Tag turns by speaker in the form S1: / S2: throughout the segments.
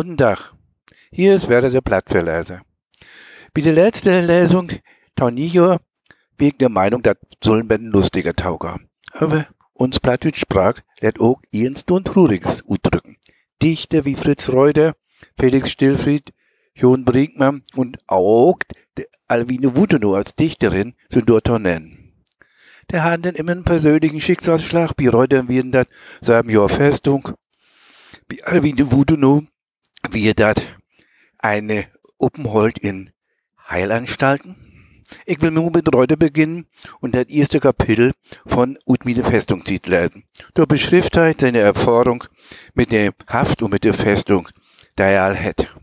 S1: Guten Tag. Hier ist Werder der Blattverleser. Bei der letzten Lesung, bin ich der Meinung, dass Sullenbetten lustiger tauger. Aber uns Plattdeutsch sprach, lädt auch ernst und Truriges udrücken. Dichter wie Fritz Reuter, Felix Stillfried, John Brinkmann und auch Alwine Wutenow als Dichterin sind dort nennen. Der dann immer einen persönlichen Schicksalsschlag, wie Reuter werden das, sagen Jahr Festung, wie Alwine Wutenow wie das eine Uppenhold in Heilanstalten. Ich will nur mit Reuter beginnen und das erste Kapitel von Utmide Festung zieht lesen. Der beschrift halt seine Erfahrung mit der Haft und mit der Festung, die er all hat.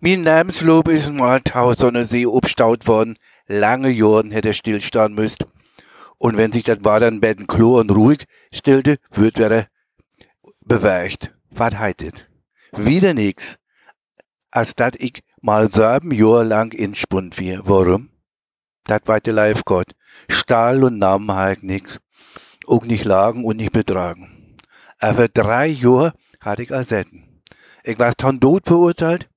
S1: Mein Namenslob ist mal tausende See obstaut worden. Lange Jahren hätte er stillstehen müsst. Und wenn sich das war dann beiden Klo und ruhig stellte, wird er bewecht. Was heitet? Wieder nix. Als dat ich mal sieben Jahre lang in Spund wir. Warum? Dat war der Life Gott. Stahl und Namen halt nix. Auch nicht lagen und nicht betragen. Aber drei Jahre hatte ich ersetten. Ich war ton tot verurteilt.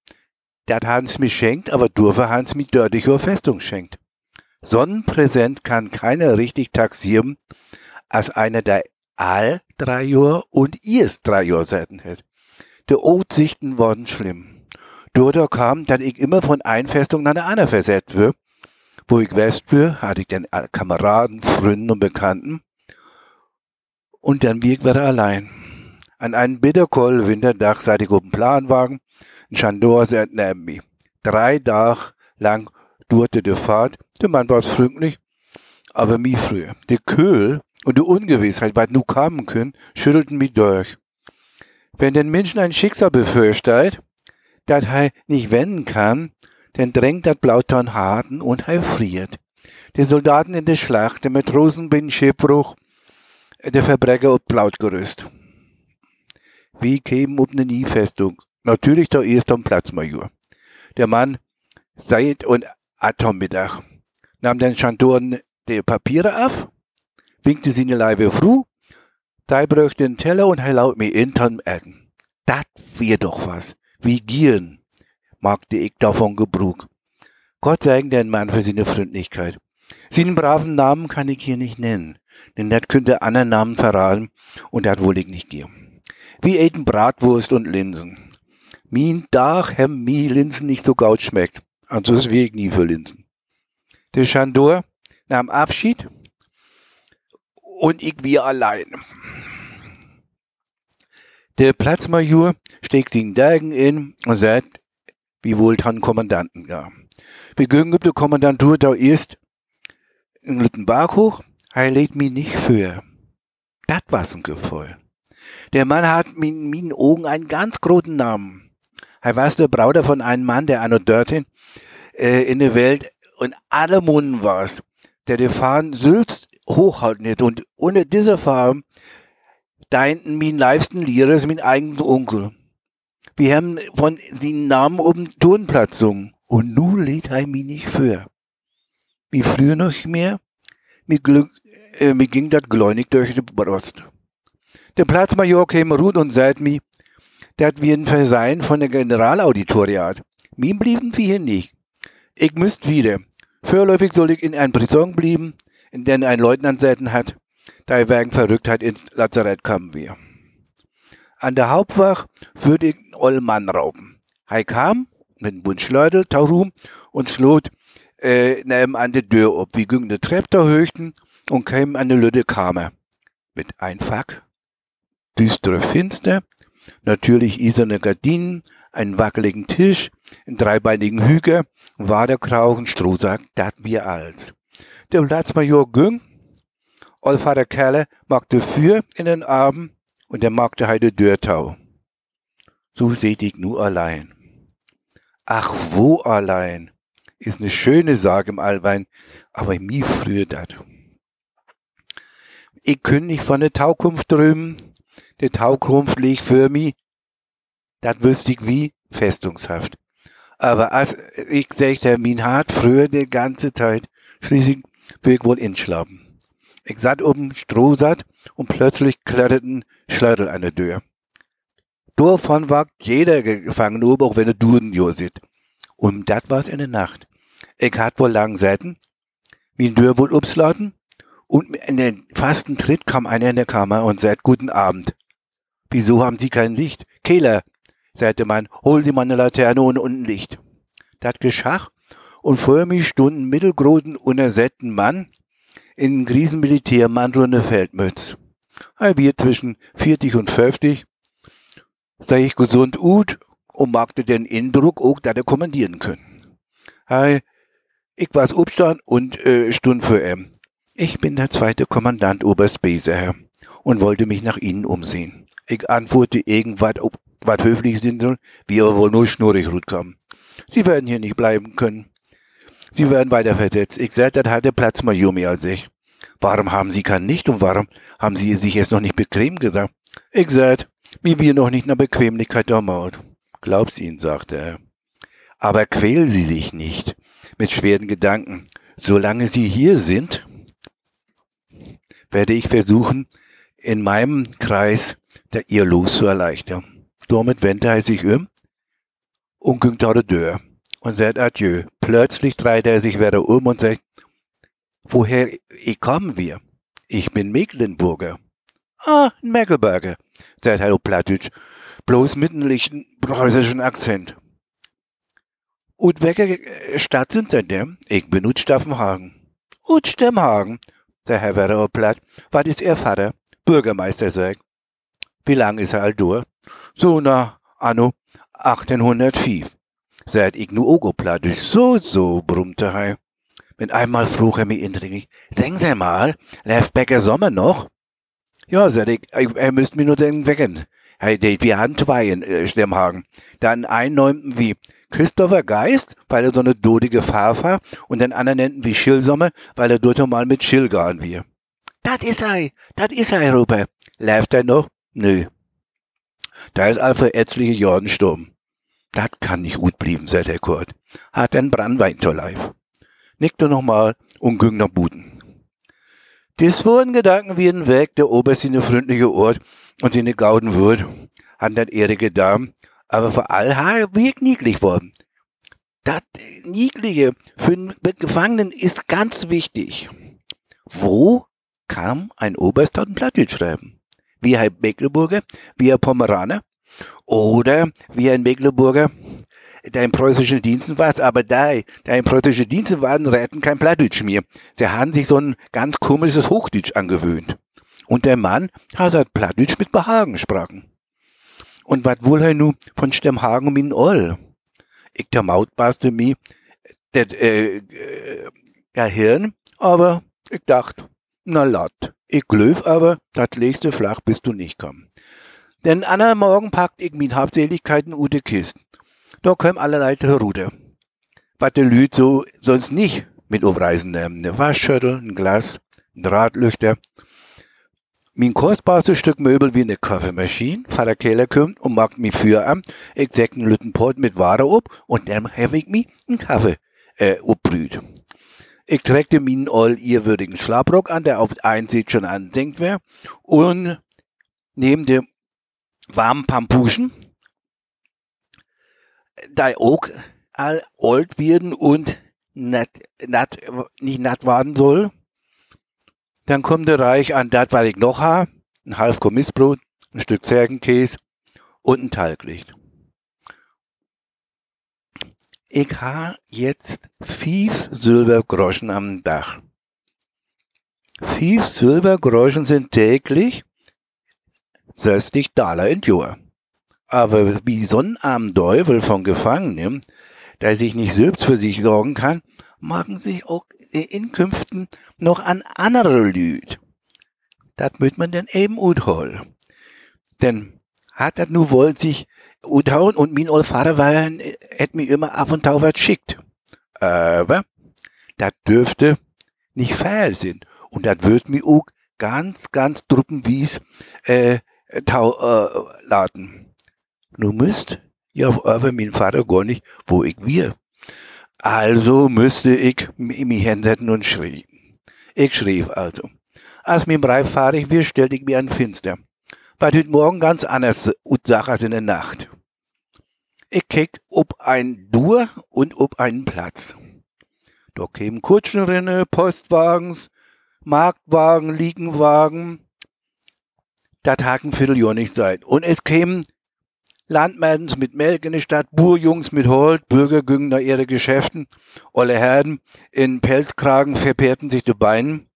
S1: Dat Hans mich schenkt, aber durfte Hans mich dördig zur Festung schenkt. Sonnenpräsent kann keiner richtig taxieren, als einer der all drei Jahre und ihrs drei Jahre Seiten hat. De Otsichten worden schlimm. Dort kam, dass ich immer von ein Festung nach der anderen versetzt wird. Wo ich west für, hatte ich dann Kameraden, Freunde und Bekannten. Und dann wir ich wieder allein. An einem bitterkoll Winterdach seit ich auf dem Planwagen, ein Chandor neben mir. Drei Tage lang durfte die Fahrt, der Mann war freundlich, aber mi früher. Der Köhl und die Ungewissheit, was nu kommen können, schüttelten mich durch. Wenn den Menschen ein Schicksal befürchtet, dat er nicht wenden kann, dann drängt dat Blauton harten und er friert. Die Soldaten in der Schlacht, der Matrosen bin Schiffbruch, der Verbrecher ob Blautgerüst. Wie kämen ob ne Nie-Festung? Natürlich der erste Platzmajor. Der Mann seit und Atommittag nahm den Chantoren die Papiere auf winkte sie ne Leibe fru, da bröch den Teller und er laut mir intern Essen. Dat wär doch was. Wie gieren, magte ich davon Gebrug. Gott sei den Mann für seine Freundlichkeit. Seinen braven Namen kann ich hier nicht nennen, denn dat könnte anderen Namen verraten und dat wohl ich nicht geben. Wie eten Bratwurst und Linsen. Min Dach hem mi Linsen nicht so gaut schmeckt, ansonsten wäre ich nie für Linsen. Der Chandor nahm Abschied und ich wir allein. Der Platzmajor steckt den Dagen in und sagt, wie wohl han Kommandanten gar. Gehen gibt der Kommandantur da ist in Lüttenbach hoch, er lädt mich nicht für. Dat war's ein Gefühl. Der Mann hat in meinen Augen einen ganz großen Namen. Er war der Brauder von einem Mann, der anno dorthin äh, in der Welt und alle Munden war's, der die Fahnen Sülz hochhalten nicht. Und ohne diese Farbe deinten mein leifsten Lehrer mein eigener Onkel. Wir haben von seinen Namen oben Turnplatz gesungen. Und nu lädt er mich nicht für. Wie früher noch mehr, mir, Glück, äh, mir ging das gläunig durch die Brust. Der Platzmajor kam ruht und sagt mir, dat wir ein Versein von der Generalauditoriat. Mir blieben wir hier nicht. Ich müsst wieder. Vorläufig soll ich in ein Prison blieben, in den ein Leutnant selten hat, da er wegen Verrücktheit ins Lazarett kamen wir. An der Hauptwach würde ich einen Mann rauben. Er kam mit einem Bund Schleutel, Taurum und schlot äh, neben an der Tür ob. Wir gingen die Treppe da höchten und kämen an die Lütte Kammer. Mit ein Fack, düstere Finster, natürlich iserne Gardinen, einen wackeligen Tisch, einen dreibeinigen Hüger, Waderkrauchen, Strohsack, dat wir als. Der Platzmajor Güng, Olfader Kerle, magte für in den Abend und der magte heide Dörtau. So seht ich nur allein. Ach, wo allein? Ist ne schöne Sage im Allwein, aber mir früher dat. Ich nicht von der Taukunft drüben, der Taukunft liegt für mi, dat wüsste ich wie, festungshaft. Aber als ich sagte, min hart früher die ganze Zeit, schließlich will ich wohl inschlafen. Ich satt oben Stroh satt und plötzlich kletterten Schleutel an der Tür. Davon war jeder gefangen, auch wenn er Duden josit. Und dat war's in der Nacht. Ich hat wohl lang Seiten, wie Tür wohl upslauten, und in den fasten Tritt kam einer in der Kammer und sagt, guten Abend. Wieso haben Sie kein Licht? Kehler, sagte man, hol Sie mal eine Laterne und ein Licht. Dat geschach und vor mir stund ein mittelgroßen, unersätten Mann in griesen Militärmantel und eine Feldmütz. Ein Bier zwischen 40 und 50, sei ich gesund ut und magte den Indruck auch, da er kommandieren können. Hey, ich war's Obstand und äh, Stund für ihm. Ich bin der zweite Kommandant Oberst Beser und wollte mich nach Ihnen umsehen. Ich antworte irgendwas, ob was höflich sind soll, wie aber wohl nur schnurrig kommen. Sie werden hier nicht bleiben können. Sie werden weiter versetzt. Ich sagte, das hat der Platz mal Jumi als ich. Warum haben Sie kein Licht und warum haben Sie sich jetzt noch nicht bequem gesagt? Ich sagte, wie wir noch nicht nach Bequemlichkeit der Maut. Glaub's Ihnen, sagte er. Aber quälen Sie sich nicht mit schweren Gedanken. Solange Sie hier sind, werde ich versuchen, in meinem Kreis der ihr Los zu erleichtern. Damit wendete er sich um und ging durch und sagt Adieu. Plötzlich dreht er sich wieder um und sagt, woher kommen wir? Ich bin Mecklenburger. Ah, ein Meckelberger, sagt Herr Plattitsch, bloß mit einem lichten preußischen Akzent. Und welche Stadt sind denn der? Ich bin ut Staffenhagen. Ut Stemmhagen, der Herr Werner Platt. Was ist Ihr Vater? Bürgermeister, sagt. Wie lang ist er alt durch? So na, anno 1805. Seit ich nu Ogo Plattisch so, so, brummte er. Mit einmal frug er mich indringlich, sagen Sie mal, läuft Becker Sommer noch? Ja, sag ich, er müsst mir nur den wecken. Hey, wir haben zwei in äh, Stemmhagen. Dann einen neunten wie Christopher Geist, weil er so eine dodige Farbe und den anderen nennten wie Schillsommer, weil er dort mal mit Schill gehen wir. Dat is er, dat is er, Rupe. Läuft er noch? Nö. Da ist all verätzliche Jordan stumm. Dat kann nicht gut blieben, sagt der Kurt. Hat den Brandwein zur Leib. Nickte nochmal und ging nach Buden. Dies wurden Gedanken wie ein Weg, der Oberst in freundliche Ort und in Gauden wird, an den ehrige Dame, aber vor allem wie niedlich worden. Das Niedliche für einen Gefangenen ist ganz wichtig. Wo kam ein Oberst dort ein Plattdeutsch schreiben? Wie ein Mecklenburger, wie ein Pomeraner oder wie ein Mecklenburger, der in preußischen Diensten war, aber da, der in preußischen Diensten waren, retten kein Plattdeutsch mehr. Sie haben sich so ein ganz komisches Hochdeutsch angewöhnt. Und der Mann hat halt Plattdeutsch mit Behagen sprachen. Und wat wohl er nu von Stemmhagen min all? Ich der Mautbaste mi, der, äh, äh, ja Hirn, aber ich dacht, na lat. Ich glöf aber, dat legste flach, bis du nicht komm. Denn an Morgen packt ich min Hauptseligkeiten ute Kisten. Da kommen allerlei Rute. Was de Lüd so sonst nicht mit umreisen nehmen. Ne Waschschüttel, ein Glas, ein Drahtlüchter. Mein kostbarstes Stück Möbel wie eine Kaffeemaschine, Vater Keller kommt und macht mi für am. Ich säck einen Lüttenport mit Ware ob und dann habe ich mi einen Kaffee, äh, obbrüht. Ich trägte min all würdigen Schlafrock an, der auf Einsicht schon andenkt wär, und dem warmen Pampuschen, da auch all alt werden und nat, nat, nicht natt werden soll. Dann kommt der Reich an das, was ich noch habe, ein halb Kommissbrot, ein Stück Zergenkäse und ein Talglicht. Ich habe jetzt fünf Silbergroschen am Dach. Fünf Silbergroschen sind täglich 60 Dollar in Jahr. Aber wie so ein armer Teufel von Gefangenen, der sich nicht selbst für sich sorgen kann, machen sich auch in Künften noch an andere Lüd. Dat müt man denn eben utholen. Denn hat dat nu wohl sich uthauen und min ol Vater war, hätt mir immer ab und tau was schickt. Aber dat dürfte nicht fehl sein. Und dat wird mir auch ganz, ganz truppenwies äh, tau, äh, laden. Nu müsst ja aber mein Vater gar nicht, wo ich wir. Also müsste ich mich hinsetzen und schreiben. Ich schrieb also. Als im Reif fahrig wir, stellte ich mir ein Finster. Weil heute Morgen ganz anders Sache als in der Nacht. Ich kick ob ein Dur und ob einen Platz. Da kämen Kutschenrinne, Postwagens, Marktwagen, Liegenwagen. Das haken Vierteljahr nicht sein. Und es kämen Landmädens mit Melk in der Stadt, Burjungs mit Holt, Bürger nach ihre Geschäften, olle Herden in Pelzkragen verpeerten sich die Beinen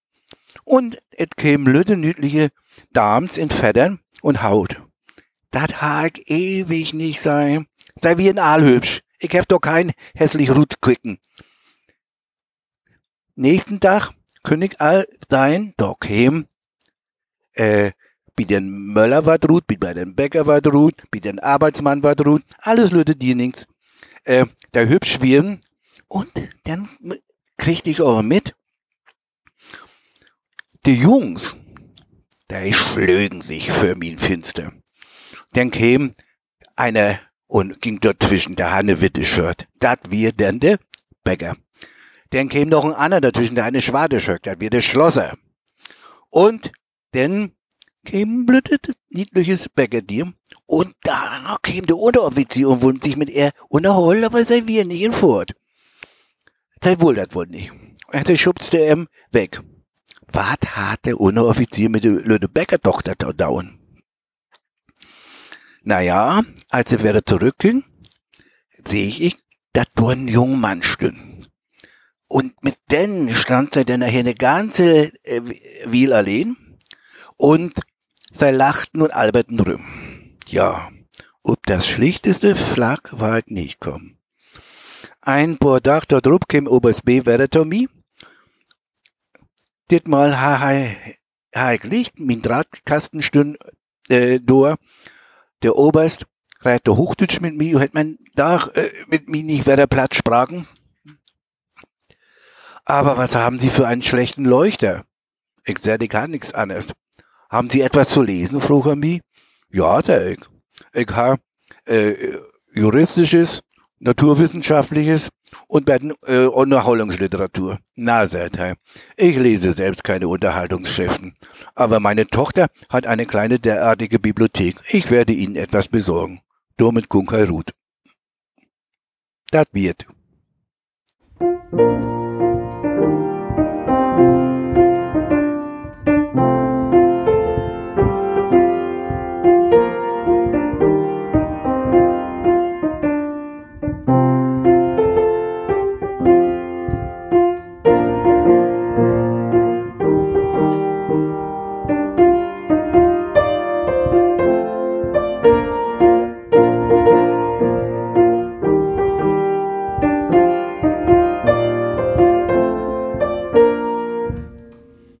S1: und et kämen lütte nütliche Dams in Federn und Haut. Dat hag ewig nicht sein. Sei wie ein Aalhübsch. Ich hef doch kein hässlich Rutquicken. Nächsten Tag König all sein, da käm, äh, bei den Möller war drut, bei den Bäcker war drut, bei den Arbeitsmann war drut, alles Leute, die nix. Äh, der hübsch werden und dann kriegte ich auch mit, die Jungs, die schlögen sich für mich finster. Dann käm einer und ging dort zwischen der Hanne-Witte-Shirt. Dat wir denn der Bäcker. Dann käm noch ein anderer dazwischen, der eine Schwade-Shirt, dat wir der Schlosser. Und dann käme ein blödes, niedliches Bäckertier. Und da käme der Unteroffizier und wollte sich mit er unterholen, aber sei wir nicht in Furt. Sei wohl das wohl nicht. Er schubste ihm weg. Was hat der Unteroffizier mit der blöden Bäckertochter da dauern? Naja, als er wieder zurückging, sehe ich, dass da ein junger Mann stünd. Und mit denen stand sie dann nachher eine ganze äh, Wiel allein und verlachten und alberten drüben. Ja, ob das schlichteste Flak war nicht kommen. Ein paar Tag dort drüb kam Oberst B. Tommy. Dit mal ha ha ha ich Licht, mein Drahtkasten stünd äh, door. Der Oberst reit der Hochdeutsch mit mir, hätt man da äh, mit mir nicht wer Platz sprachen. Aber was haben Sie für einen schlechten Leuchter? Ich seh, die kann nix anderes. Haben Sie etwas zu lesen, frug er mich? Ja, sag ich. Ich habe äh, juristisches, naturwissenschaftliches und werden äh, Unterhaltungsliteratur. Na, sagt er. Ich lese selbst keine Unterhaltungsschriften. Aber meine Tochter hat eine kleine derartige Bibliothek. Ich werde Ihnen etwas besorgen. Damit Kunkai Ruth. Das wird.